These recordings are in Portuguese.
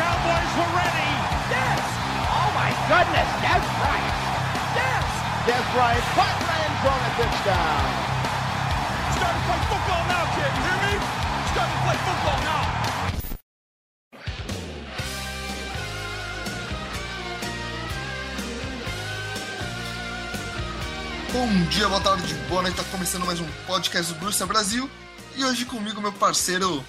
Cowboys were ready. Yes! Oh my goodness, Des Bryant! Yes! Des Bryant, the end zone, a touchdown! Starting to play football now, kid. You hear me? Starting to play football now. Bom dia, boa tarde, boa noite. Tá começando mais um podcast do Bruxa Brasil. E hoje comigo meu parceiro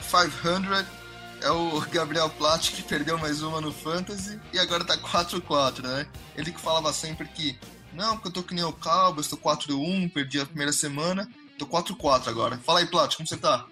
500 é o Gabriel Platt, que perdeu mais uma no Fantasy e agora tá 4-4, né? Ele que falava sempre que não, porque eu tô que nem o Cowboys, tô 4-1, perdi a primeira semana, tô 4-4 agora. Fala aí, Platt, como você tá?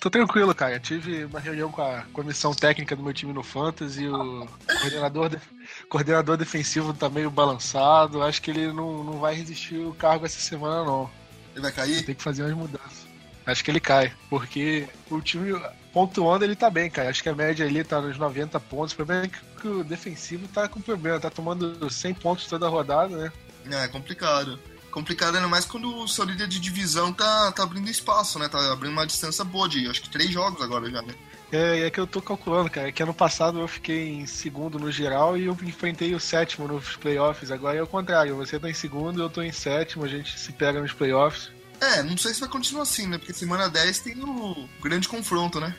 Tô tranquilo, cara. Tive uma reunião com a comissão técnica do meu time no Fantasy, o coordenador, de- coordenador defensivo tá meio balançado. Acho que ele não, não vai resistir o cargo essa semana, não. Ele vai cair? Tem que fazer umas mudanças. Acho que ele cai, porque o time pontuando ele tá bem, cara. Acho que a média ali tá nos 90 pontos. O problema é que o defensivo tá com problema, tá tomando 100 pontos toda a rodada, né? É, é complicado. Complicado ainda mais quando o seu líder de divisão tá, tá abrindo espaço, né? Tá abrindo uma distância boa de acho que três jogos agora já, né? É, é que eu tô calculando, cara, que ano passado eu fiquei em segundo no geral e eu enfrentei o sétimo nos playoffs. Agora é o contrário, você tá em segundo, eu tô em sétimo, a gente se pega nos playoffs. É, não sei se vai continuar assim, né? Porque semana 10 tem o grande confronto, né?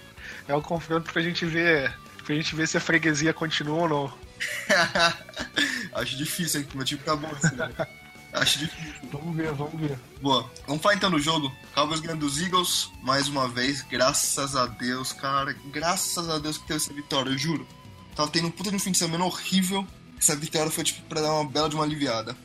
É o confronto pra gente ver. Pra gente ver se a freguesia continua ou não. Acho difícil, hein? Meu time tá bom assim, né? Acho difícil. Vamos ver, vamos ver. Boa. Vamos falar então do jogo. Cowboys ganhando dos Eagles, mais uma vez. Graças a Deus, cara. Graças a Deus que teve essa vitória, eu juro. Tava tendo um puta de um fim de semana horrível. Essa vitória foi, tipo, pra dar uma bela de uma aliviada.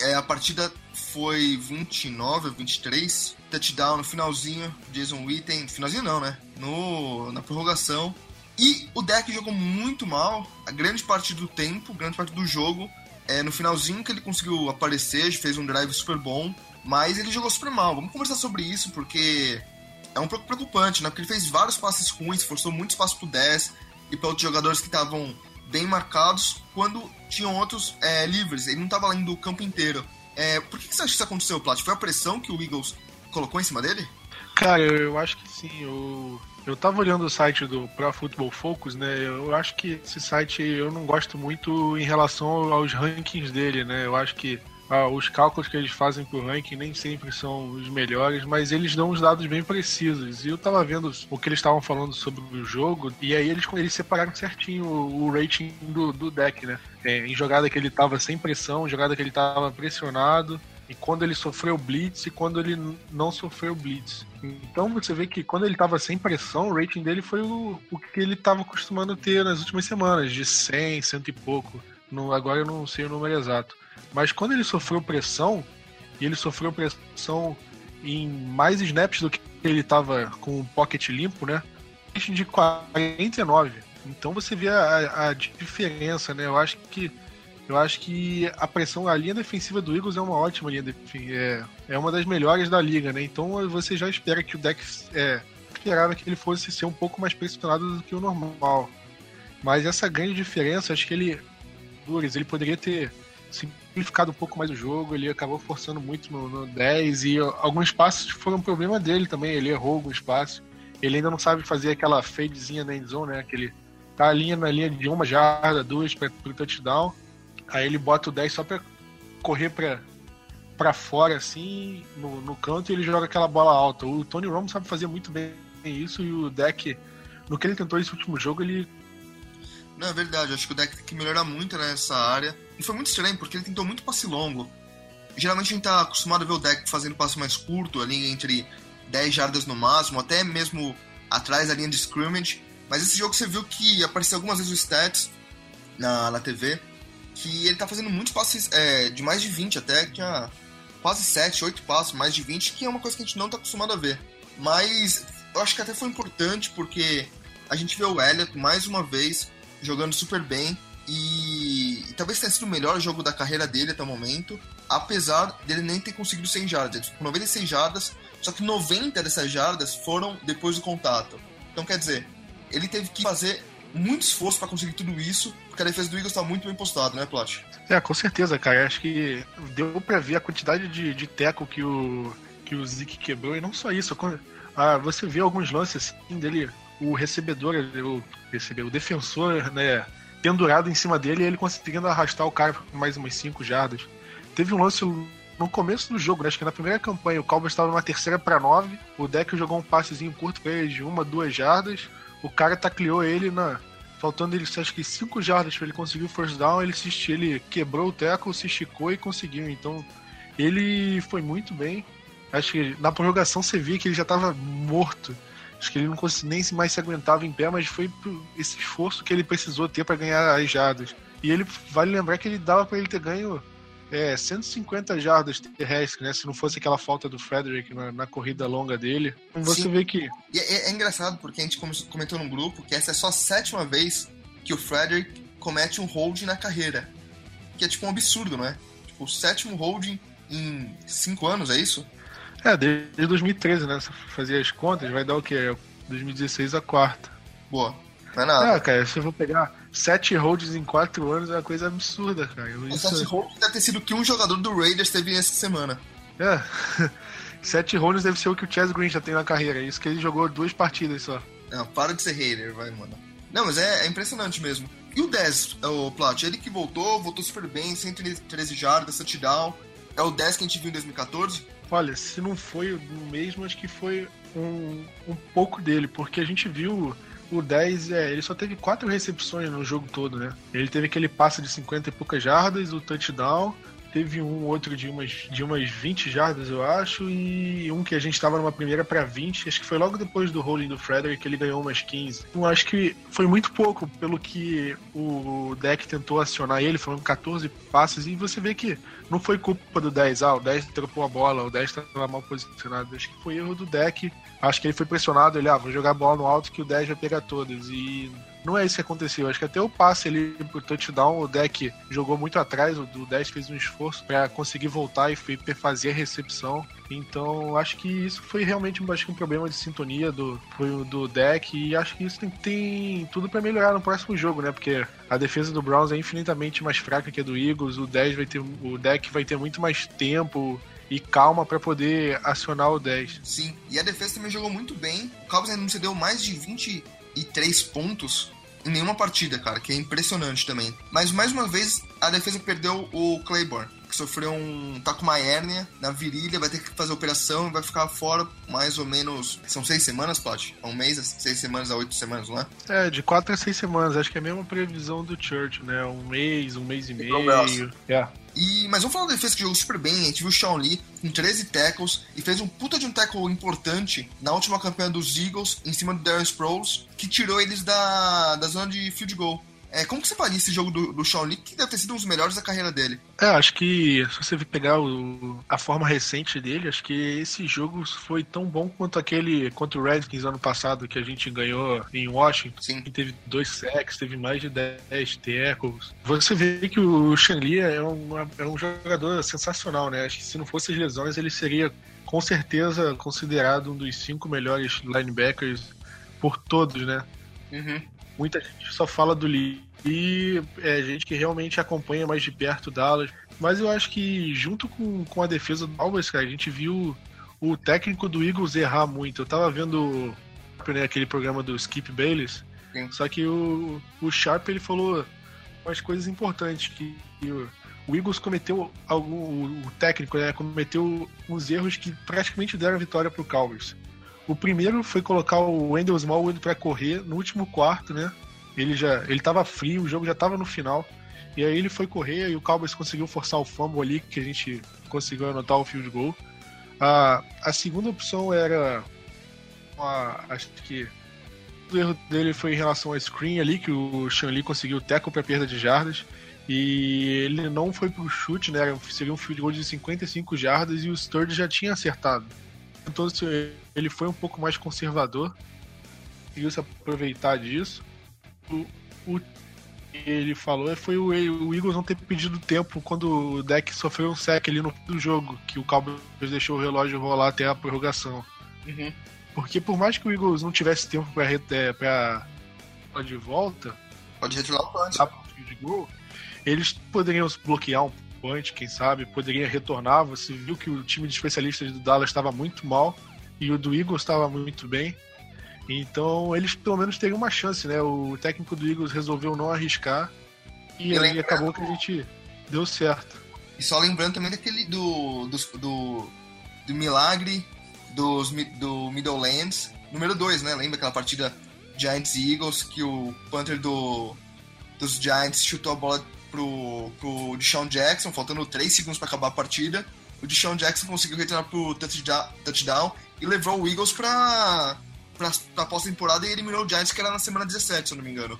É, a partida foi 29 a 23. Touchdown no finalzinho. Jason Witten. Finalzinho não, né? No, na prorrogação. E o deck jogou muito mal. A grande parte do tempo, grande parte do jogo. É, no finalzinho que ele conseguiu aparecer, fez um drive super bom. Mas ele jogou super mal. Vamos conversar sobre isso, porque é um pouco preocupante, né? Porque ele fez vários passes ruins, forçou muito espaço pro 10 e para outros jogadores que estavam bem marcados quando tinham outros é, livres. Ele não estava lá indo o campo inteiro. É, por que, que você acha que isso aconteceu, Plat? Foi a pressão que o Eagles colocou em cima dele? Cara, eu, acho que sim. Eu, eu tava olhando o site do Pro Football Focus, né? Eu acho que esse site eu não gosto muito em relação aos rankings dele, né? Eu acho que ah, os cálculos que eles fazem pro ranking nem sempre são os melhores, mas eles dão os dados bem precisos. E eu tava vendo o que eles estavam falando sobre o jogo, e aí eles, eles separaram certinho o, o rating do, do deck, né? É, em jogada que ele tava sem pressão, jogada que ele tava pressionado, e quando ele sofreu blitz e quando ele não sofreu blitz. Então você vê que quando ele tava sem pressão, o rating dele foi o, o que ele tava acostumando ter nas últimas semanas, de 100, cento e pouco. Agora eu não sei o número exato. Mas quando ele sofreu pressão, e ele sofreu pressão em mais snaps do que ele tava com o pocket limpo, né? De 49. Então você vê a, a diferença, né? Eu acho que eu acho que a pressão, a linha defensiva do Eagles é uma ótima linha defensiva. É, é uma das melhores da liga, né? Então você já espera que o deck é, esperava que ele fosse ser um pouco mais pressionado do que o normal. Mas essa grande diferença, acho que ele. Ele poderia ter simplificado um pouco mais o jogo, ele acabou forçando muito no, no 10 e alguns passos foram um problema dele também, ele errou alguns passos. Ele ainda não sabe fazer aquela fadezinha na endzone, né? Que ele tá a linha na linha de uma jarda, duas para o touchdown. Aí ele bota o 10 só pra correr pra, pra fora, assim, no, no canto, e ele joga aquela bola alta. O Tony Romo sabe fazer muito bem isso, e o deck, no que ele tentou esse último jogo, ele. Não, é verdade. Acho que o deck tem que melhorar muito nessa área. E foi muito estranho, porque ele tentou muito passe longo. Geralmente a gente tá acostumado a ver o deck fazendo passe mais curto, ali entre 10 jardas no máximo, até mesmo atrás da linha de scrimmage. Mas esse jogo você viu que apareceu algumas vezes o stats na, na TV, que ele tá fazendo muitos passes é, de mais de 20 até, tinha quase 7, 8 passos, mais de 20, que é uma coisa que a gente não tá acostumado a ver. Mas eu acho que até foi importante porque a gente vê o Elliott mais uma vez jogando super bem. E, e, talvez tenha sido o melhor jogo da carreira dele até o momento, apesar dele nem ter conseguido 100 jardas. Com 96 jardas, só que 90 dessas jardas foram depois do contato. Então, quer dizer, ele teve que fazer muito esforço para conseguir tudo isso, porque a defesa do Eagles está muito bem postada, né, Plat? É, com certeza, cara. Acho que deu para ver a quantidade de, de teco que o, que o Zeke quebrou, e não só isso. Ah, você vê alguns lances assim, dele, o recebedor, o, recebeu, o defensor, né, pendurado em cima dele e ele conseguindo arrastar o cara mais umas 5 jardas. Teve um lance no começo do jogo, né, acho que na primeira campanha, o Cowboys estava numa terceira para 9, o Deck jogou um passezinho curto para ele de uma, duas jardas, o cara tacleou ele na. Faltando ele, acho que 5 jardas para ele conseguir o first down, ele, se, ele quebrou o teco, se esticou e conseguiu. Então, ele foi muito bem. Acho que na prorrogação você via que ele já estava morto. Acho que ele não conseguia nem mais se aguentava em pé, mas foi esse esforço que ele precisou ter para ganhar as jardas. E ele vale lembrar que ele dava para ele ter ganho é, 150 jardas terrestres, né? Se não fosse aquela falta do Frederick na, na corrida longa dele. Você Sim. vê que. E é, é, engraçado porque a gente comentou no grupo que essa é só a sétima vez que o Frederick comete um holding na carreira. Que é tipo um absurdo, não é? Tipo, o sétimo holding em cinco anos, é isso? É, desde 2013, né? Se fazer as contas, vai dar o quê? 2016 a quarta. Boa. Não é nada. Ah, cara, se eu vou pegar sete holds em quatro anos é uma coisa absurda, cara. Isso... Sete holds deve ter sido o que um jogador do Raiders teve essa semana. É. sete holds deve ser o que o Chaz Green já tem na carreira. Isso que ele jogou duas partidas só. Não, para de ser hater, vai, mano. Não, mas é, é impressionante mesmo. E o 10, o Plat, ele que voltou, voltou super bem, 113 jardas, touchdown. É o 10 que a gente viu em 2014. Olha, se não foi o mesmo, acho que foi um, um pouco dele, porque a gente viu o 10, é, ele só teve quatro recepções no jogo todo, né? Ele teve aquele passe de 50 e poucas jardas, o touchdown, teve um outro de umas, de umas 20 jardas, eu acho, e um que a gente estava numa primeira para 20, acho que foi logo depois do rolling do Frederick, ele ganhou umas 15. Então acho que foi muito pouco pelo que o deck tentou acionar ele, foram 14 passes, e você vê que não foi culpa do 10, ah, o 10 trocou a bola, o 10 estava mal posicionado, acho que foi erro do deck, acho que ele foi pressionado, ele, ah, vou jogar a bola no alto que o 10 vai pegar todas, e não é isso que aconteceu. Acho que até o passe ali pro touchdown, o deck jogou muito atrás, o do 10 fez um esforço para conseguir voltar e fazer a recepção. Então, acho que isso foi realmente acho que um problema de sintonia do, do deck e acho que isso tem, tem tudo para melhorar no próximo jogo, né? Porque a defesa do Browns é infinitamente mais fraca que a do Eagles, o 10 vai ter o deck vai ter muito mais tempo e calma para poder acionar o 10. Sim, e a defesa também jogou muito bem. O Cowboys ainda não cedeu mais de 20 e três pontos em nenhuma partida, cara, que é impressionante também. Mas mais uma vez a defesa perdeu o Claiborne, que sofreu um. tá com uma hérnia na virilha, vai ter que fazer operação e vai ficar fora mais ou menos. São seis semanas, Plot? Um mês, seis semanas a oito semanas, não é? É, de quatro a seis semanas, acho que é a mesma previsão do Church, né? Um mês, um mês e meio. É. E, mas vamos falar da defesa que jogou super bem. A gente viu o Sean Lee com 13 tackles e fez um puta de um tackle importante na última campanha dos Eagles em cima do Darren Sproles, que tirou eles da, da zona de field goal. É, como que você faria esse jogo do, do Sean Lee, que deve ter sido um dos melhores da carreira dele? É, acho que se você pegar o, a forma recente dele, acho que esse jogo foi tão bom quanto aquele contra o Redskins ano passado, que a gente ganhou em Washington. Sim. Que teve dois sacks, teve mais de 10 tackles. Você vê que o Sean Lee é um, é um jogador sensacional, né? Acho que se não fosse as lesões, ele seria com certeza considerado um dos cinco melhores linebackers por todos, né? Uhum muita gente só fala do Lee e é gente que realmente acompanha mais de perto o Dallas. Mas eu acho que junto com, com a defesa do Cowboys, cara, a gente viu o técnico do Eagles errar muito. Eu tava vendo né, aquele programa do Skip Bayless, Sim. só que o, o Sharp ele falou umas coisas importantes que, que o, o Eagles cometeu algum o técnico né, cometeu uns erros que praticamente deram a vitória pro Cowboys. O primeiro foi colocar o Wendell Smallwood para correr no último quarto, né? Ele já ele tava frio, o jogo já tava no final. E aí ele foi correr e o Cowboys conseguiu forçar o fumble ali, que a gente conseguiu anotar o field goal. A, a segunda opção era. Uma, acho que o erro dele foi em relação ao screen ali, que o Sean Lee conseguiu teco para perda de jardas. E ele não foi pro chute, né? Seria um field goal de 55 jardas e o Sturge já tinha acertado. Então ele foi um pouco mais conservador, conseguiu se aproveitar disso. O, o ele falou foi o, o Eagles não ter pedido tempo quando o deck sofreu um sec ali no do jogo, que o Cowboys deixou o relógio rolar até a prorrogação. Uhum. Porque por mais que o Eagles não tivesse tempo pra, é, pra, pra de volta, pode retirar o punch. De gol, eles poderiam bloquear um quem sabe, poderiam retornar. Você viu que o time de especialistas do Dallas estava muito mal e o do Eagles estava muito bem. Então eles pelo menos teriam uma chance, né? O técnico do Eagles resolveu não arriscar e aí acabou que a gente deu certo. E só lembrando também daquele do, do, do, do milagre dos, do Middlelands, número 2, né? Lembra aquela partida Giants e Eagles que o punter do, dos Giants chutou a bola pro, pro Deshaun Jackson, faltando 3 segundos para acabar a partida. O Deshaun Jackson conseguiu retornar pro touchdown e levou o Eagles para pra, pra pós-temporada e eliminou o Giants, que era na semana 17, se eu não me engano.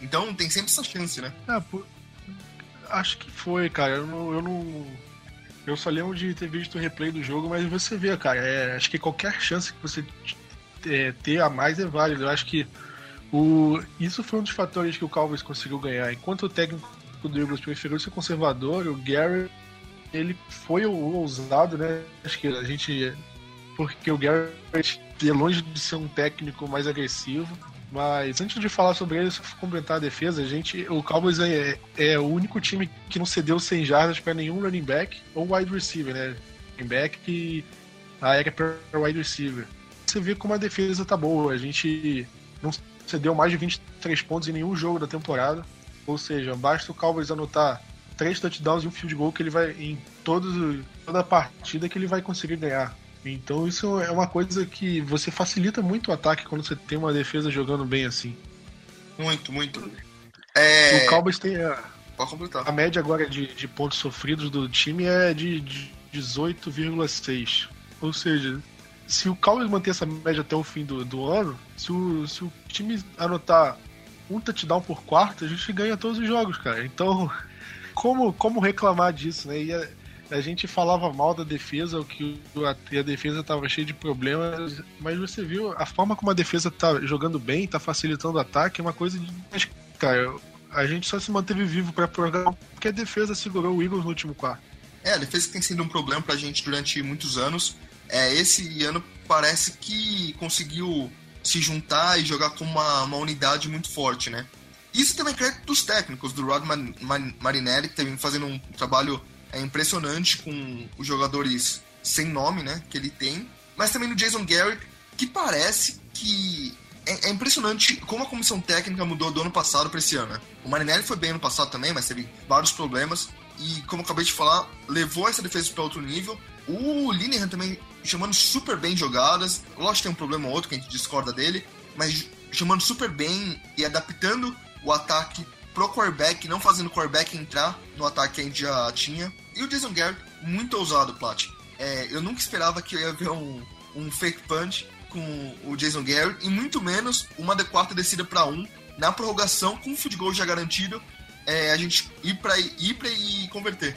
Então tem sempre essa chance, né? É, por... Acho que foi, cara. Eu não, eu não. Eu só lembro de ter visto o replay do jogo, mas você vê, cara. É, acho que qualquer chance que você é, ter a mais é válido. Eu acho que o, isso foi um dos fatores que o Cowboys conseguiu ganhar. Enquanto o técnico do Eagles preferiu ser conservador, o Gary ele foi o ousado, né? Acho que a gente. Porque o Garrett é longe de ser um técnico mais agressivo. Mas antes de falar sobre ele, só complementar a defesa, a gente, o Cowboys é, é o único time que não cedeu 100 jardas para nenhum running back ou wide receiver, né? Running back e a área para wide receiver. Você vê como a defesa tá boa. A gente não cedeu mais de 23 pontos em nenhum jogo da temporada. Ou seja, basta o Cowboys anotar três touchdowns e um field goal que ele vai em todos, toda a partida que ele vai conseguir ganhar. Então isso é uma coisa que você facilita muito o ataque quando você tem uma defesa jogando bem assim. Muito, muito. É... O Cowboys tem a, a média agora de, de pontos sofridos do time é de, de 18,6. Ou seja, se o Cowboys manter essa média até o fim do, do ano, se o, se o time anotar um touchdown por quarto, a gente ganha todos os jogos, cara. Então, como, como reclamar disso, né? E a, a gente falava mal da defesa, o que a, a defesa estava cheia de problemas, mas você viu a forma como a defesa tá jogando bem, tá facilitando o ataque, é uma coisa de. Cara, a gente só se manteve vivo para programar porque a defesa segurou o Eagles no último quarto. É, a defesa tem sido um problema pra gente durante muitos anos. É, esse ano parece que conseguiu se juntar e jogar com uma, uma unidade muito forte, né? Isso também é crédito dos técnicos, do Rod Marinelli, que tem fazendo um trabalho é, impressionante com os jogadores sem nome, né, que ele tem, mas também do Jason Garrett, que parece que é, é, impressionante como a comissão técnica mudou do ano passado para esse ano. Né? O Marinelli foi bem ano passado também, mas teve vários problemas e, como acabei de falar, levou essa defesa para outro nível. O Linehan também chamando super bem jogadas. Lógico que tem um problema ou outro que a gente discorda dele, mas chamando super bem e adaptando o ataque pro quarterback, não fazendo o quarterback entrar no ataque que a gente já tinha. E o Jason Garrett, muito ousado, Plat. É, eu nunca esperava que eu ia ver um, um fake punch com o Jason Garrett, e muito menos uma de quarta descida para um na prorrogação com o field goal já garantido, é, a gente ir para ir pra e converter.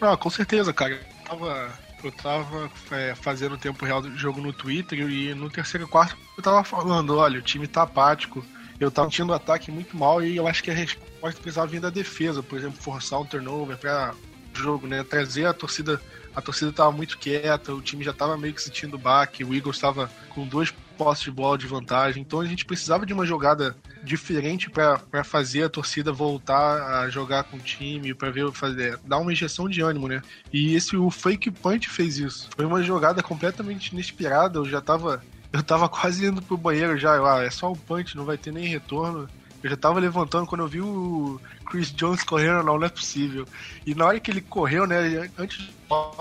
Ah, com certeza, cara. Eu tava, eu tava é, fazendo o tempo real do jogo no Twitter e no terceiro quarto eu tava falando, olha, o time tá apático, eu tava sentindo o ataque muito mal e eu acho que a resposta precisava vir da defesa, por exemplo, forçar um turnover para jogo, né? Trazer a torcida. A torcida estava muito quieta, o time já estava meio que sentindo baque, o Eagles estava com dois postes de bola de vantagem, então a gente precisava de uma jogada diferente para fazer a torcida voltar a jogar com o time, para ver fazer dar uma injeção de ânimo, né? E esse o fake punch fez isso. Foi uma jogada completamente inesperada, eu já estava eu tava quase indo pro banheiro já, eu, ah, é só um punch, não vai ter nem retorno. Eu já tava levantando quando eu vi o Chris Jones correndo, não, não é possível. E na hora que ele correu, né, antes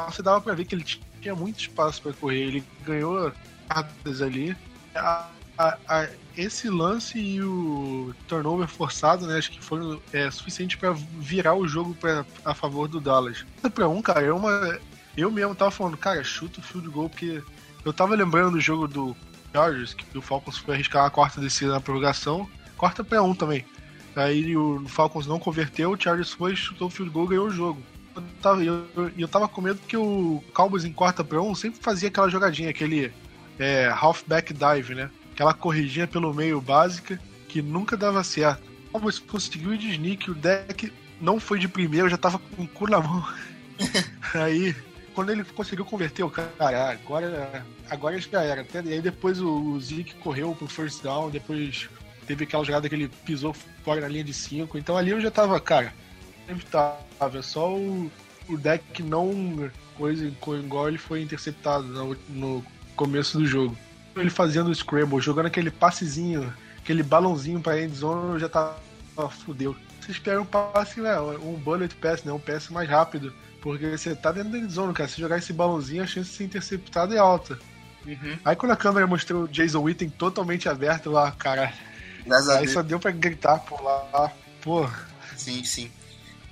você dava pra ver que ele tinha muito espaço para correr. Ele ganhou ali. A, a, esse lance e o turnover forçado, né, acho que foram é, suficiente para virar o jogo pra, a favor do Dallas. Para um, cara, é uma, eu mesmo tava falando, cara, chuta o field goal, porque eu tava lembrando do jogo do Chargers, que o Falcons foi arriscar a quarta descida na prorrogação quarta para um também. Aí o Falcons não converteu, o Chargers foi, chutou o field goal e ganhou o jogo. Eu tava, eu, eu tava com medo que o Cowboys em quarta para um sempre fazia aquela jogadinha, aquele é, halfback dive, né? Aquela corridinha pelo meio básica que nunca dava certo. Cowboys conseguiu ir de sneak, o deck não foi de primeiro, já tava com o cu na mão. Aí, quando ele conseguiu converter o cara, ah, agora, agora já era. E aí depois o, o Zeke correu pro first down, depois teve aquela jogada que ele pisou fora na linha de 5. Então ali eu já tava, cara, inevitável. É só o, o deck não coisa igual ele foi interceptado no, no começo do jogo. Ele fazendo o scramble, jogando aquele passezinho, aquele balãozinho pra endzone, já tava, fudeu. Você espera um passe, né, um bullet pass, né, um pass mais rápido. Porque você tá dentro da endzone, cara. Se jogar esse balãozinho, a chance de ser interceptado é alta. Uhum. Aí quando a câmera mostrou o Jason Witten totalmente aberto lá, cara. aí só deu pra gritar por lá. Pô. Sim, sim.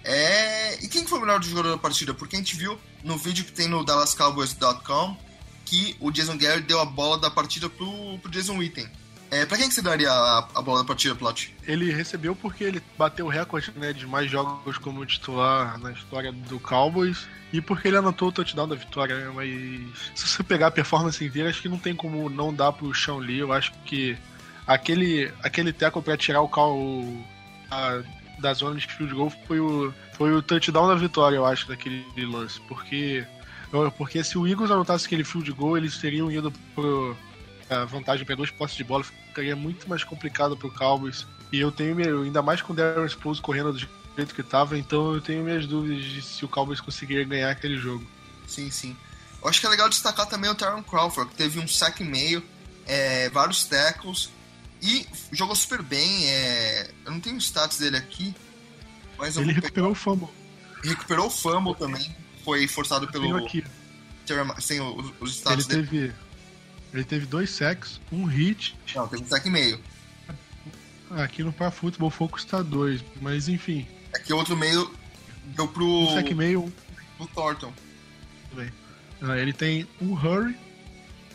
É... E quem foi o melhor jogador da partida? Porque a gente viu no vídeo que tem no DallasCowboys.com que o Jason Garrett deu a bola da partida pro, pro Jason Witten. É, pra quem que você daria a, a bola da partida, Plot? Ele recebeu porque ele bateu o recorde né, de mais jogos como titular na história do Cowboys e porque ele anotou o touchdown da vitória. Né? Mas se você pegar a performance inteira, acho que não tem como não dar pro Sean Lee. Eu acho que aquele, aquele teco para tirar o cal da zona de field goal foi o, foi o touchdown da vitória, eu acho, daquele lance. Porque, porque se o Eagles anotasse aquele field goal, eles teriam ido pro a vantagem para dois postes de bola ficaria muito mais complicado pro Cowboys. E eu tenho, ainda mais com o Darren Sproles correndo do jeito que tava, então eu tenho minhas dúvidas de se o Cowboys conseguiria ganhar aquele jogo. Sim, sim. Eu acho que é legal destacar também o Tyron Crawford, que teve um sack e meio, é, vários tackles e jogou super bem. É... Eu não tenho os status dele aqui, mas ele recuperou pegar... o fumble. Recuperou o fumble também. Foi forçado pelo. Aqui. Sem os, status ele dele. Teve ele teve dois sacks, um hit. Não, teve um sack e meio. Aqui no Par Football Focus tá dois, mas enfim. Aqui o outro meio deu pro. Um sack e meio. Pro Thornton. Bem. Ah, ele tem um hurry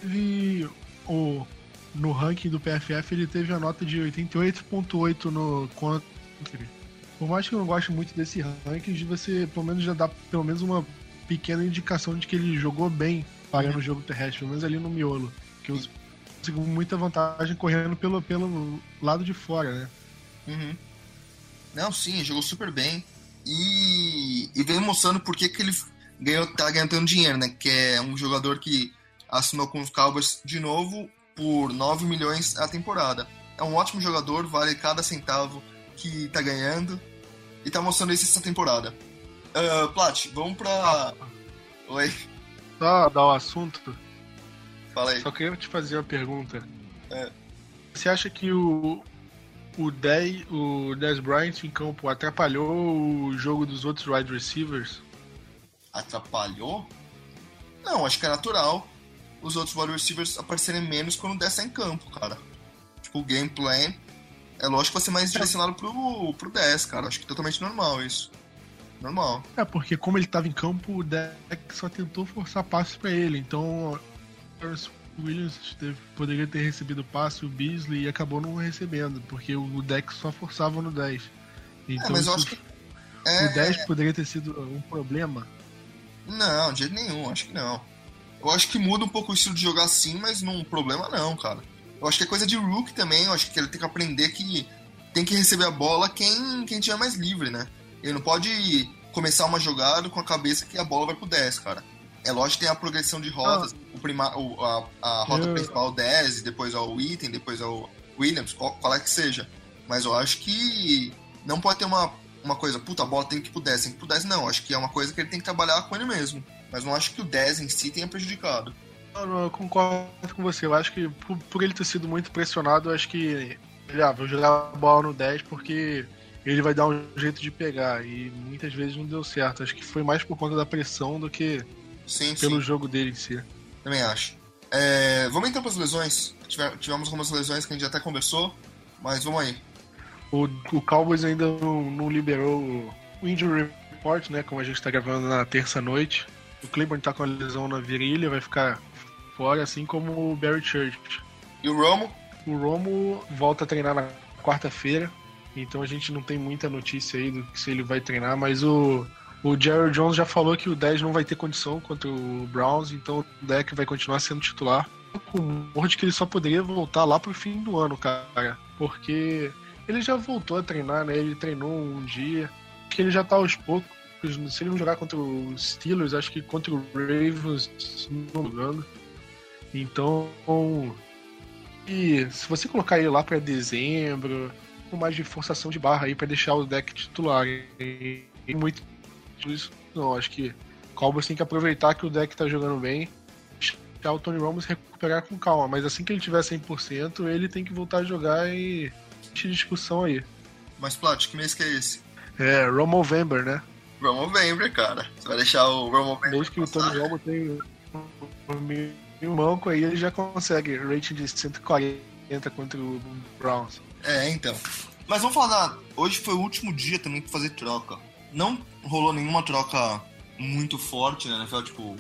e o, no ranking do PFF ele teve a nota de 88.8 no country. Por mais que eu não goste muito desse ranking, você pelo menos já dá pelo menos uma pequena indicação de que ele jogou bem para no jogo terrestre, pelo menos ali no miolo que eu consigo muita vantagem correndo pelo, pelo lado de fora, né? Uhum. Não, sim, jogou super bem. E, e veio mostrando por que, ele ganhou, tá ganhando dinheiro, né? Que é um jogador que assinou com os Cowboys de novo por 9 milhões a temporada. É um ótimo jogador, vale cada centavo que tá ganhando. E tá mostrando isso essa temporada. Uh, Plat, vamos pra. Oi. Só dar o assunto. Fala aí. Só queria te fazer uma pergunta. É. Você acha que o, o Dez, o Dez Bryant em campo atrapalhou o jogo dos outros wide receivers? Atrapalhou? Não, acho que é natural os outros wide receivers aparecerem menos quando o em campo, cara. Tipo, o game plan é lógico que vai ser mais direcionado pro, pro 10, cara. Acho que é totalmente normal isso. Normal. É, porque como ele tava em campo, o deck só tentou forçar passes para ele. Então, Terrence Williams teve, poderia ter recebido passe, o Beasley, e acabou não recebendo, porque o deck só forçava no 10. Então, é, mas eu acho que. É... O 10 poderia ter sido um problema? Não, de jeito nenhum, acho que não. Eu acho que muda um pouco o estilo de jogar assim, mas não problema não, cara. Eu acho que é coisa de Rook também, eu acho que ele tem que aprender que tem que receber a bola quem, quem tiver mais livre, né? Ele não pode começar uma jogada com a cabeça que a bola vai pro 10, cara. É lógico que tem a progressão de rotas, ah. o prima, o, a, a rota eu... principal 10, depois ao item, depois ao Williams, qual, qual, é que seja. Mas eu acho que não pode ter uma, uma coisa, puta, a bola tem que ir pro 10, tem que ir pro 10, não. Acho que é uma coisa que ele tem que trabalhar com ele mesmo. Mas não acho que o 10 em si tenha prejudicado. Eu concordo com você. Eu acho que por, por ele ter sido muito pressionado, eu acho que. Ah, vou jogar a bola no 10 porque ele vai dar um jeito de pegar. E muitas vezes não deu certo. Acho que foi mais por conta da pressão do que Sim, pelo sim. jogo dele em si. Também acho. É, vamos então para as lesões. Tivemos algumas lesões que a gente até conversou, mas vamos aí. O, o Cowboys ainda não, não liberou o injury report, né? Como a gente está gravando na terça noite. O Claiborne está com a lesão na virilha, vai ficar fora, assim como o Barry Church. E o Romo? O Romo volta a treinar na quarta-feira, então a gente não tem muita notícia aí do que se ele vai treinar, mas o o Jerry Jones já falou que o 10 não vai ter condição contra o Browns, então o deck vai continuar sendo titular. Com rumor de que ele só poderia voltar lá pro fim do ano, cara. Porque ele já voltou a treinar, né? Ele treinou um dia. Que ele já tá aos poucos. Se ele não jogar contra os Steelers, acho que contra o Ravens não jogando. Então. E se você colocar ele lá para dezembro, com mais de forçação de barra aí para deixar o deck titular. E muito isso. Não, acho que o Cowboys tem que aproveitar que o deck tá jogando bem. Deixar o Tony Ramos recuperar com calma. Mas assim que ele tiver 100%, ele tem que voltar a jogar e discussão aí. Mas, Plat, que mês que é esse? É, Romovember, né? Romovember, cara. Você vai deixar o Romovember Desde que o Tony Romo tem um manco aí, ele já consegue rating de 140 contra o Browns. É, então. Mas vamos falar, da... hoje foi o último dia também pra fazer troca. Não rolou nenhuma troca muito forte na NFL, tipo,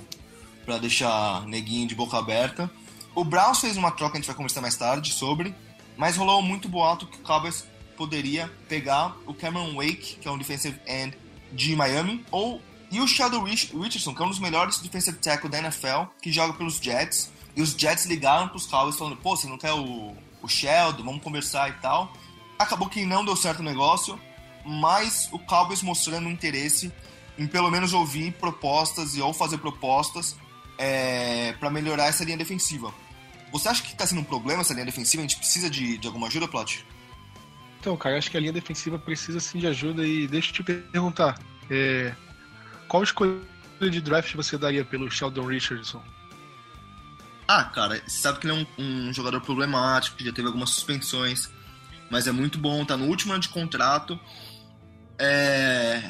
pra deixar neguinho de boca aberta. O Browns fez uma troca, a gente vai conversar mais tarde sobre, mas rolou muito boato que o Cowboys poderia pegar o Cameron Wake, que é um defensive end de Miami, ou e o Sheldon Richardson, que é um dos melhores defensive tackle da NFL, que joga pelos Jets. E os Jets ligaram pros Cowboys falando, pô, você não quer o, o Sheldon, vamos conversar e tal. Acabou que não deu certo o negócio, mas o Cowboys mostrando interesse em pelo menos ouvir propostas e ou fazer propostas é, para melhorar essa linha defensiva. Você acha que está sendo um problema essa linha defensiva? A gente precisa de, de alguma ajuda, Plot? Então, cara, acho que a linha defensiva precisa sim de ajuda e deixa eu te perguntar. É, qual escolha de draft você daria pelo Sheldon Richardson? Ah, cara, você sabe que ele é um, um, jogador problemático, que já teve algumas suspensões, mas é muito bom, tá no último ano de contrato. É...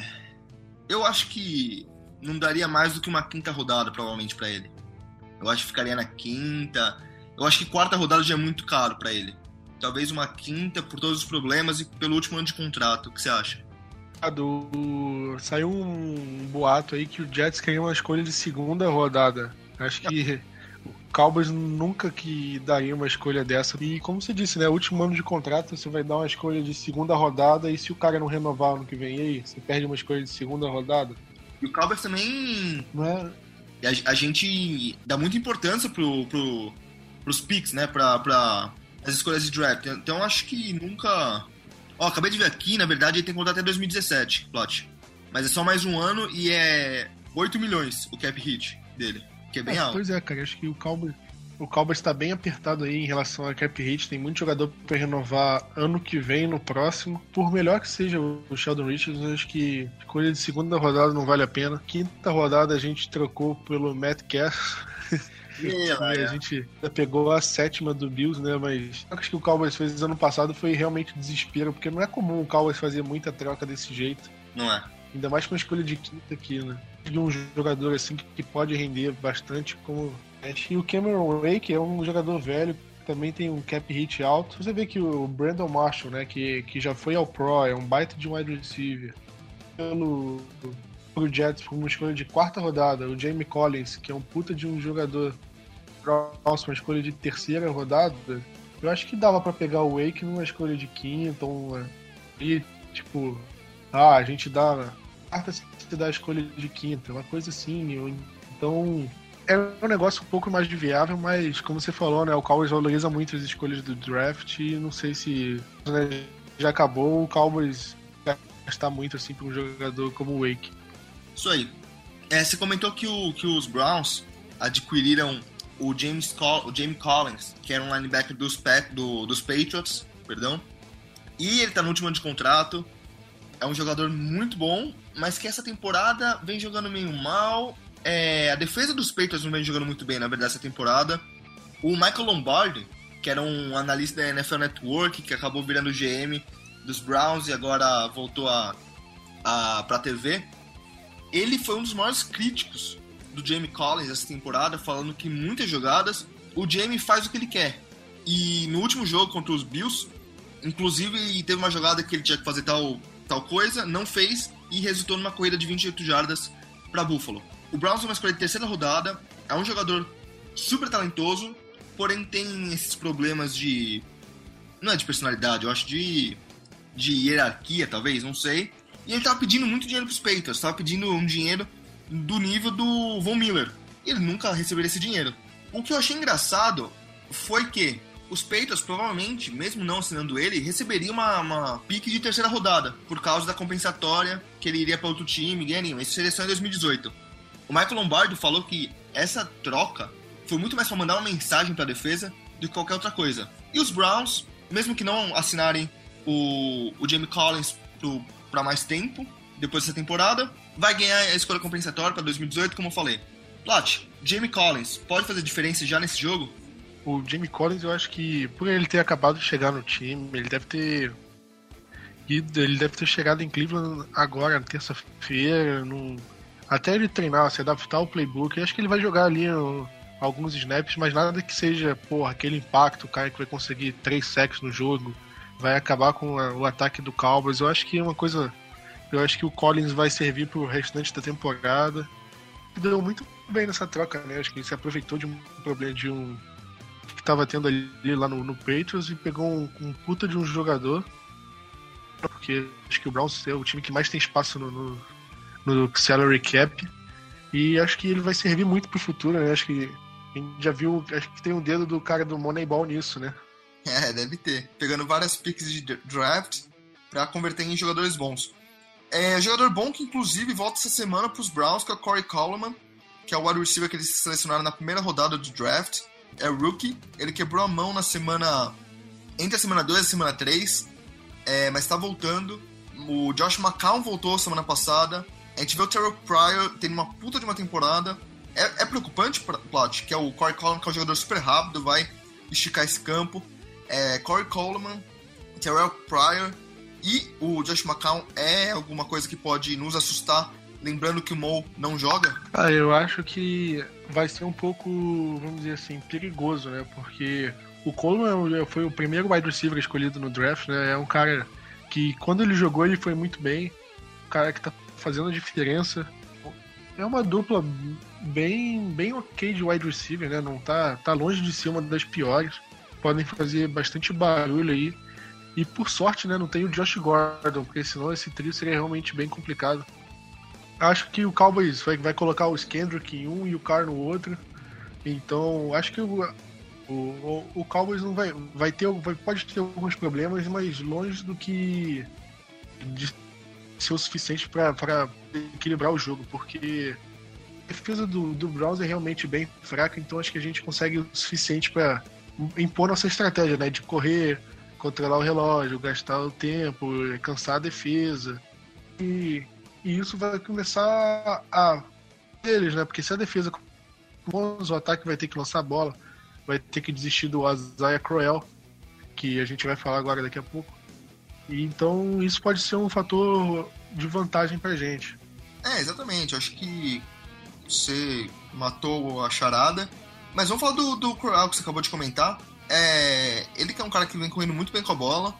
Eu acho que não daria mais do que uma quinta rodada, provavelmente, para ele. Eu acho que ficaria na quinta. Eu acho que quarta rodada já é muito caro para ele. Talvez uma quinta por todos os problemas e pelo último ano de contrato. O que você acha? Do... Saiu um boato aí que o Jets queria uma escolha de segunda rodada. Acho que o Cowboys nunca que daria uma escolha dessa. E como você disse, né? Último ano de contrato, você vai dar uma escolha de segunda rodada e se o cara não renovar ano que vem, aí você perde uma escolha de segunda rodada. E o Cowboys também. É? A, a gente dá muita importância pro, pro, pros picks, né? Pra, pra as escolhas de draft. Então acho que nunca. Ó, acabei de ver aqui, na verdade, ele tem contrato até 2017, plot. Mas é só mais um ano e é 8 milhões o cap hit dele, que é bem é, alto. Pois é, cara, acho que o Cowboys, o Cowboys está bem apertado aí em relação a cap hit. Tem muito jogador para renovar ano que vem, no próximo. Por melhor que seja o Sheldon Richards, acho que escolha de segunda rodada não vale a pena. Quinta rodada a gente trocou pelo Matt Cass. a gente pegou a sétima do Bills, né? Mas acho que o Cowboys fez ano passado foi realmente desespero, porque não é comum o Cowboys fazer muita troca desse jeito. Não é. Ainda mais com a escolha de quinta aqui, né? De um jogador assim que pode render bastante como. E o Cameron Wake é um jogador velho, também tem um cap hit alto. Você vê que o Brandon Marshall, né, que, que já foi ao Pro, é um baita de wide receiver. Pelo pro Jets por uma escolha de quarta rodada, o Jamie Collins, que é um puta de um jogador próximo, uma escolha de terceira rodada, eu acho que dava para pegar o Wake numa escolha de quinta, uma, e tipo, ah, a gente dá quarta se dá a escolha de quinta, uma coisa assim, então é um negócio um pouco mais viável, mas como você falou, né, o Cowboys valoriza muito as escolhas do draft e não sei se né, já acabou o Cowboys gastar muito assim para um jogador como o Wake. Isso aí. É, você comentou que, o, que os Browns adquiriram o James Col o Jamie Collins, que era um linebacker dos, do, dos Patriots, perdão. E ele tá no último ano de contrato. É um jogador muito bom, mas que essa temporada vem jogando meio mal. É, a defesa dos Patriots não vem jogando muito bem, na verdade, essa temporada. O Michael Lombardi, que era um analista da NFL Network, que acabou virando GM dos Browns e agora voltou a, a, pra TV, ele foi um dos maiores críticos do Jamie Collins essa temporada, falando que muitas jogadas o Jamie faz o que ele quer. E no último jogo contra os Bills, inclusive teve uma jogada que ele tinha que fazer tal, tal coisa, não fez e resultou numa corrida de 28 jardas para Buffalo. O Browns é uma escolha de terceira rodada, é um jogador super talentoso, porém tem esses problemas de. Não é de personalidade, eu acho de. de hierarquia, talvez, não sei. E ele tava pedindo muito dinheiro pros Patriots, tava pedindo um dinheiro do nível do Von Miller. Ele nunca receberia esse dinheiro. O que eu achei engraçado foi que os Patriots provavelmente, mesmo não assinando ele, receberiam uma, uma pique de terceira rodada, por causa da compensatória que ele iria para outro time, ganharia. Isso seria só em 2018. O Michael Lombardo falou que essa troca foi muito mais para mandar uma mensagem para a defesa do que qualquer outra coisa. E os Browns, mesmo que não assinarem o, o Jamie Collins para mais tempo, depois dessa temporada, vai ganhar a escolha compensatória para 2018, como eu falei. Plat, Jamie Collins pode fazer diferença já nesse jogo? O Jamie Collins, eu acho que por ele ter acabado de chegar no time, ele deve ter ele deve ter chegado em Cleveland agora, terça-feira, até ele treinar, se adaptar ao playbook. Eu acho que ele vai jogar ali alguns snaps, mas nada que seja, porra, aquele impacto, o cara que vai conseguir três sacks no jogo, vai acabar com a, o ataque do Cowboys. Eu acho que é uma coisa. Eu acho que o Collins vai servir pro restante da temporada. Deu muito bem nessa troca, né? Acho que ele se aproveitou de um problema de um. que tava tendo ali lá no, no Patriots e pegou um, um puta de um jogador. Porque acho que o Browns é o time que mais tem espaço no, no, no salary cap. E acho que ele vai servir muito pro futuro, né? Acho que a gente já viu, acho que tem um dedo do cara do Moneyball nisso, né? É, deve ter. Pegando várias picks de draft para converter em jogadores bons. É, jogador bom que inclusive volta essa semana para os Browns, que é o Corey Coleman, que é o wide receiver que eles selecionaram na primeira rodada do draft. É rookie. Ele quebrou a mão na semana. Entre a semana 2 e a semana 3. É, mas está voltando. O Josh McCown voltou semana passada. A gente vê o Terrell Pryor tendo uma puta de uma temporada. É, é preocupante, Plat, que é o Corey Coleman, que é um jogador super rápido, vai esticar esse campo. É, Corey Coleman, Terrell Pryor e o Josh McCown é alguma coisa que pode nos assustar, lembrando que o Mo não joga? Ah, eu acho que vai ser um pouco, vamos dizer assim, perigoso, né? Porque o Coleman foi o primeiro wide receiver escolhido no draft, né? É um cara que quando ele jogou ele foi muito bem, um cara que tá fazendo a diferença. É uma dupla bem, bem ok de wide receiver, né? Não tá, tá longe de ser uma das piores. Podem fazer bastante barulho aí. E por sorte, né, não tem o Josh Gordon, porque senão esse trio seria realmente bem complicado. Acho que o Cowboys vai, vai colocar o Skendrick em um e o Carr no outro. Então, acho que o, o, o Cowboys não vai, vai ter, vai, pode ter alguns problemas, mas longe do que de ser o suficiente para equilibrar o jogo, porque a defesa do, do Browns é realmente bem fraca, então acho que a gente consegue o suficiente para impor nossa estratégia, né? De correr, controlar o relógio, gastar o tempo, cansar a defesa. E, e isso vai começar a eles, né? Porque se a defesa o ataque vai ter que lançar a bola, vai ter que desistir do Isaiah Croel, que a gente vai falar agora daqui a pouco. E então isso pode ser um fator de vantagem pra gente. É, exatamente. Acho que você matou a charada. Mas vamos falar do, do Croel que você acabou de comentar. É, ele que é um cara que vem correndo muito bem com a bola.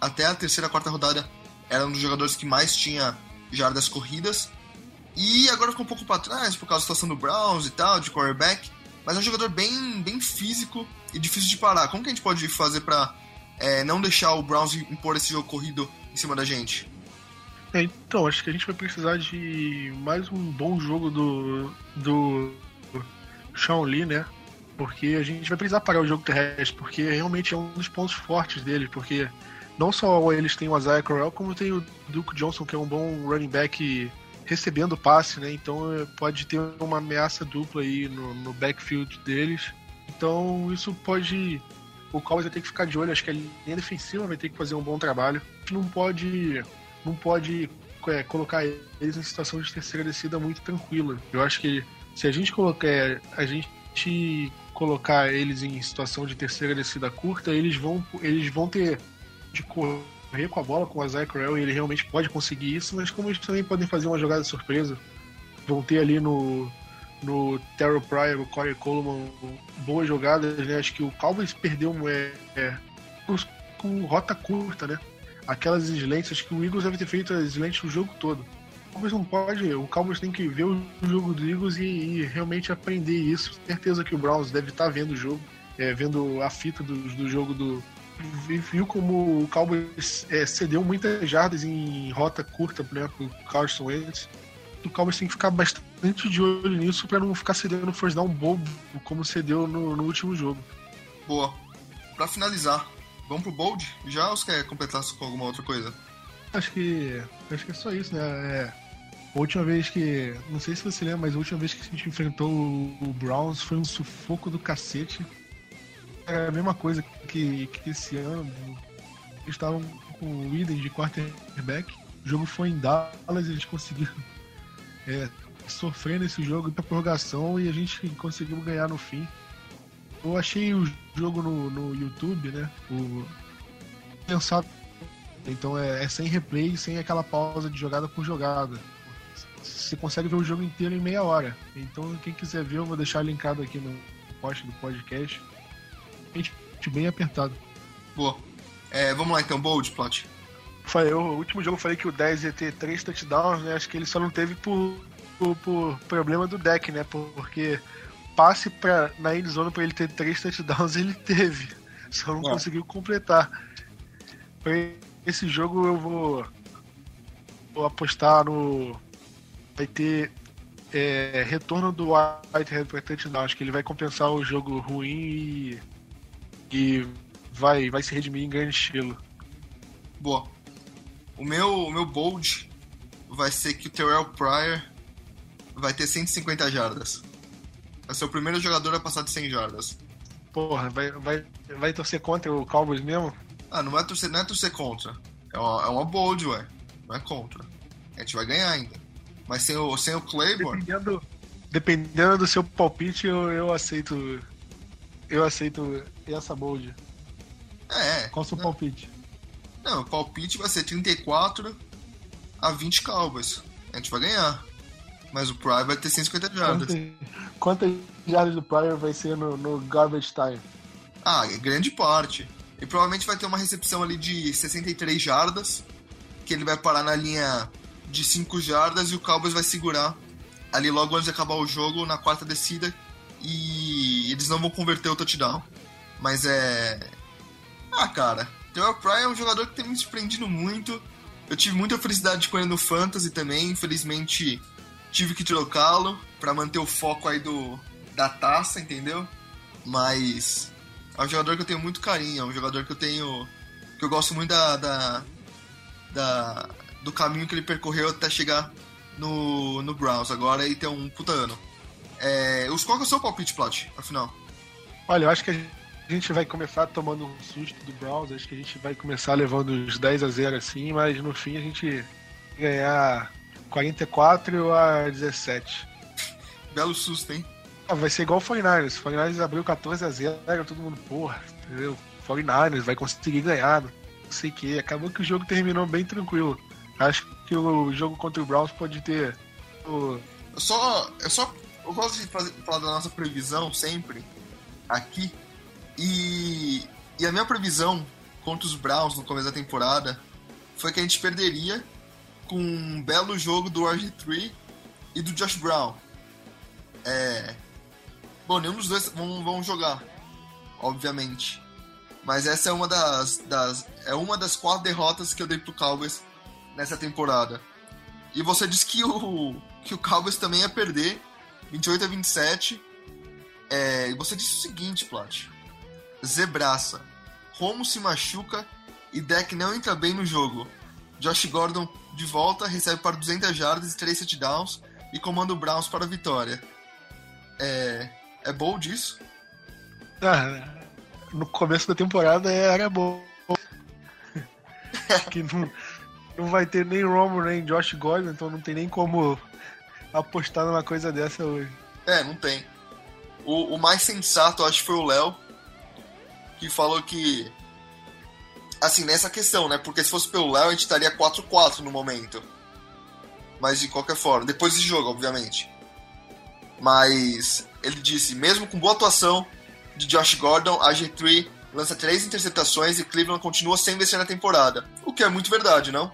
Até a terceira, quarta rodada era um dos jogadores que mais tinha jardas corridas. E agora ficou um pouco para trás por causa da situação do Browns e tal, de quarterback. Mas é um jogador bem, bem físico e difícil de parar. Como que a gente pode fazer para é, não deixar o Browns impor esse jogo corrido em cima da gente? É, então, acho que a gente vai precisar de mais um bom jogo do, do Sean Lee, né? Porque a gente vai precisar parar o jogo terrestre, porque realmente é um dos pontos fortes dele, porque não só eles têm o Isaiah Corral, como tem o Duke Johnson, que é um bom running back recebendo passe, né? Então é, pode ter uma ameaça dupla aí no, no backfield deles. Então isso pode. O Cowboys vai ter que ficar de olho, acho que a linha defensiva vai ter que fazer um bom trabalho. A gente não pode. Não pode é, colocar eles em situação de terceira descida muito tranquila. Eu acho que se a gente colocar. A gente colocar eles em situação de terceira descida curta, eles vão, eles vão ter de correr com a bola com o Isaiah Crowell e ele realmente pode conseguir isso, mas como eles também podem fazer uma jogada surpresa, vão ter ali no no Terrell Pryor, o Corey Coleman, boas jogadas, né? Acho que o Cowboys perdeu é, é, com rota curta, né? Aquelas slants, acho que o Eagles deve ter feito as o jogo todo. O Cowboys não pode, o Cowboys tem que ver o jogo do Eagles e, e realmente aprender isso. Certeza que o Browns deve estar vendo o jogo, é, vendo a fita do, do jogo do, viu como o Cowboys é, cedeu muitas jardas em rota curta né, pro Carson Wentz. O Cowboys tem que ficar bastante de olho nisso para não ficar cedendo first down bobo como cedeu no, no último jogo. Boa. pra finalizar, vamos pro Bold? Já ou você quer completar com alguma outra coisa? Acho que. Acho que é só isso, né? É, a última vez que. Não sei se você lembra, mas a última vez que a gente enfrentou o, Browns foi um sufoco do cacete. Era a mesma coisa que, que esse ano. Eles estavam com o Eden de quarterback. O jogo foi em Dallas e eles conseguiram é, sofrer nesse jogo para prorrogação e a gente conseguiu ganhar no fim. Eu achei o jogo no, no YouTube, né? O pensado. Então é, é sem replay, sem aquela pausa de jogada por jogada. Você consegue ver o jogo inteiro em meia hora. Então quem quiser ver, eu vou deixar linkado aqui no post do podcast. Gente, bem apertado. Boa. É, vamos lá então, Bold, Plot. Falei, o último jogo eu falei que o 10 ia ter 3 touchdowns, né? Acho que ele só não teve por, por, por problema do deck, né? Porque passe pra, na endzone pra ele ter 3 touchdowns ele teve. Só não é. conseguiu completar. Pra esse jogo eu vou, vou apostar no. Vai ter é, retorno do Whitehead pra touchdown. Acho que ele vai compensar o jogo ruim e, e vai, vai se redimir em grande estilo. Boa. O meu, o meu bold vai ser que o Terrell Pryor vai ter 150 jardas. Vai ser o primeiro jogador a passar de 100 jardas. Porra, vai, vai, vai torcer contra o Cowboys mesmo? Ah, não, vai torcer, não é torcer contra. É uma, é uma bold, ué. Não é contra. A gente vai ganhar ainda. Mas sem o, sem o Claiborne. Dependendo, dependendo do seu palpite, eu, eu aceito. Eu aceito essa bold. É. Qual o seu né? palpite? Não, o palpite vai ser 34 a 20 Cowboys. A gente vai ganhar. Mas o Pryor vai ter 150 jardas. Quantas jardas do Pryor vai ser no, no garbage time? Ah, grande parte. E provavelmente vai ter uma recepção ali de 63 jardas, que ele vai parar na linha de 5 jardas e o Cowboys vai segurar ali logo antes de acabar o jogo, na quarta descida, e eles não vão converter o touchdown. Mas é. Ah, cara, Terrell Pryor é um jogador que tem me surpreendido muito. Eu tive muita felicidade com ele no Fantasy também. Infelizmente, tive que trocá-lo para manter o foco aí do da taça, entendeu? Mas é um jogador que eu tenho muito carinho, é um jogador que eu tenho que eu gosto muito da, da, da do caminho que ele percorreu até chegar no, no Browns agora e ter um puta ano. É, os, qual é o seu palpite, Plat, afinal? Olha, eu acho que a gente vai começar tomando um susto do Browns, acho que a gente vai começar levando os 10 a 0 assim, mas no fim a gente ganhar 44 a 17. Belo susto, hein? Ah, vai ser igual o 49ers. O 49ers abriu 14 a 0 todo mundo, porra, entendeu? 49ers vai conseguir ganhar, não sei o que. Acabou que o jogo terminou bem tranquilo. Acho que o jogo contra o Browns pode ter. O... Eu só. Eu só. Eu gosto de fazer, falar da nossa previsão sempre aqui. E, e a minha previsão contra os Browns no começo da temporada foi que a gente perderia com um belo jogo do RG3 e do Josh Brown. É... Bom, nenhum dos dois vão, vão jogar, obviamente. Mas essa é uma das, das, é uma das quatro derrotas que eu dei pro Cowboys nessa temporada. E você disse que o, que o Cowboys também ia perder 28 a 27. É, e você disse o seguinte, Plat. Zebraça. Romo se machuca e Deck não entra bem no jogo. Josh Gordon de volta, recebe para 200 jardas e 3 touchdowns e comanda o Browns para a vitória. É, é bom disso? Ah, no começo da temporada era bom. que não, não vai ter nem Romo nem Josh Gordon, então não tem nem como apostar numa coisa dessa hoje. É, não tem. O, o mais sensato, acho foi o Léo, que falou que. Assim, nessa questão, né? Porque se fosse pelo Léo, a gente estaria 4-4 no momento. Mas de qualquer forma, depois desse jogo, obviamente. Mas ele disse: mesmo com boa atuação de Josh Gordon, a G3 lança três interceptações e Cleveland continua sem vencer na temporada. O que é muito verdade, não?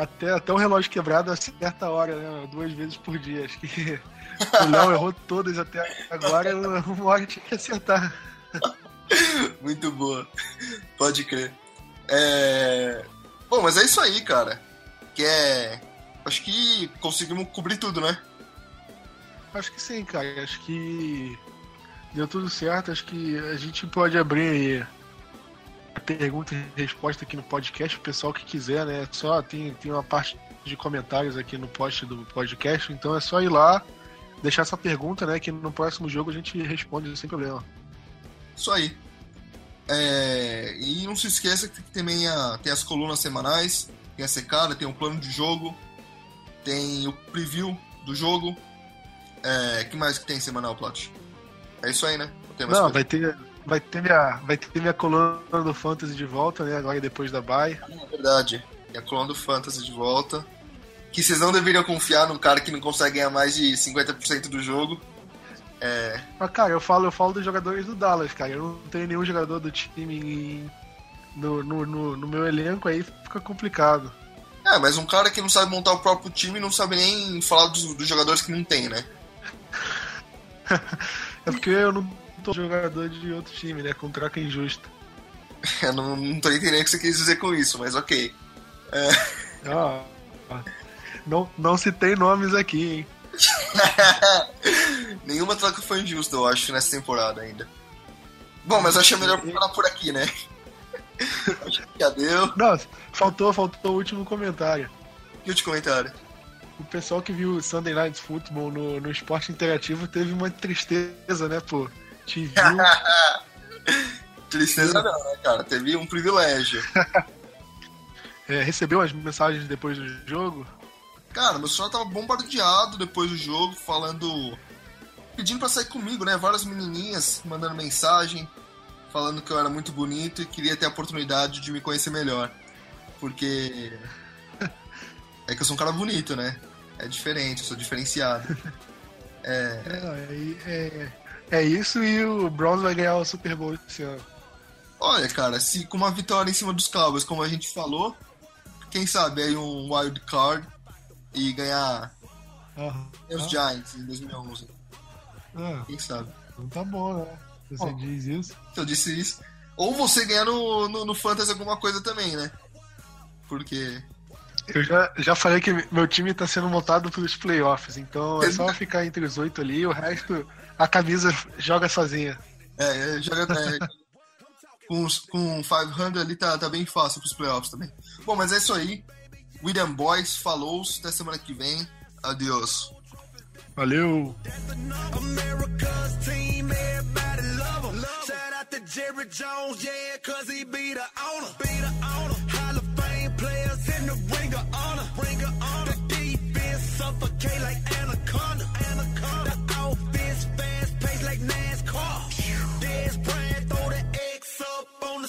Até, até o relógio quebrado a certa hora, né? Duas vezes por dia. Acho que o Léo errou todas até agora, uma hora tinha que acertar. Muito boa. Pode crer. É... Bom, mas é isso aí, cara. Que é. Acho que conseguimos cobrir tudo, né? Acho que sim, cara. Acho que Deu tudo certo, acho que a gente pode abrir aí pergunta e resposta aqui no podcast, o pessoal que quiser, né? Só tem, tem uma parte de comentários aqui no post do podcast, então é só ir lá, deixar essa pergunta, né? Que no próximo jogo a gente responde sem problema. Isso aí. É, e não se esqueça que também a, tem as colunas semanais, tem a secada, tem o plano de jogo, tem o preview do jogo. É, que mais que tem semanal, Plat? É isso aí, né? Não, não vai ter, vai, ter minha, vai ter minha coluna do Fantasy de volta, né? Agora depois da bye. É verdade. E a coluna do Fantasy de volta. Que vocês não deveriam confiar num cara que não consegue ganhar mais de 50% do jogo. É... Mas, cara, eu falo, eu falo dos jogadores do Dallas, cara. Eu não tenho nenhum jogador do time no, no, no, no, meu elenco, aí fica complicado. É, mas um cara que não sabe montar o próprio time não sabe nem falar dos, dos jogadores que não tem, né? é porque eu não tô jogador de outro time, né? Com troca injusta. Eu não, não tô entendendo o que você quis dizer com isso, mas ok. É... Ah, não, não citei nomes aqui, hein? Nenhuma troca foi injusta, eu acho, nessa temporada ainda. Bom, mas acho melhor parar por aqui, né? acho que já deu. Não, faltou, faltou o último comentário. Que último comentário? O pessoal que viu Sunday Night Football no, no esporte interativo teve uma tristeza, né, pô? Te viu. tristeza não, né, cara? Teve um privilégio. é, recebeu as mensagens depois do jogo? Cara, meu celular tava bombardeado depois do jogo, falando. pedindo pra sair comigo, né? Várias menininhas mandando mensagem, falando que eu era muito bonito e queria ter a oportunidade de me conhecer melhor. Porque. é que eu sou um cara bonito, né? É diferente, eu sou diferenciado. É. É, é, é isso e o Browns vai ganhar o Super Bowl esse ano. Olha, cara, se com uma vitória em cima dos Cowboys, como a gente falou, quem sabe aí um wild card e ganhar uhum. os Giants em 2011. Ah, Quem sabe? Então tá bom, né? Você diz isso. Se eu disse isso. Ou você ganhar no, no, no Fantasy alguma coisa também, né? Porque. Eu já, já falei que meu time tá sendo montado para os playoffs, então é só ficar entre os oito ali, o resto a camisa joga sozinha. É, é joga. É, com, com 500 ali tá, tá bem fácil pros playoffs também. Bom, mas é isso aí. William Boys, falou até semana que vem. Adeus. Valeu. Jerry Jones, yeah, cause he be the owner. Be the owner. Hall of Fame players in the ring of honor. Ring of honor. The defense suffocate like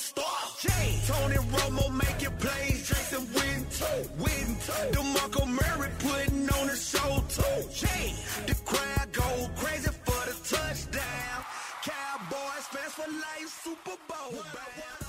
on the. Tony Romo making plays. Jason Witten too. DeMarco Murray putting on the show too. The crowd go crazy for the touchdown. Cowboys fans for life, Super Bowl.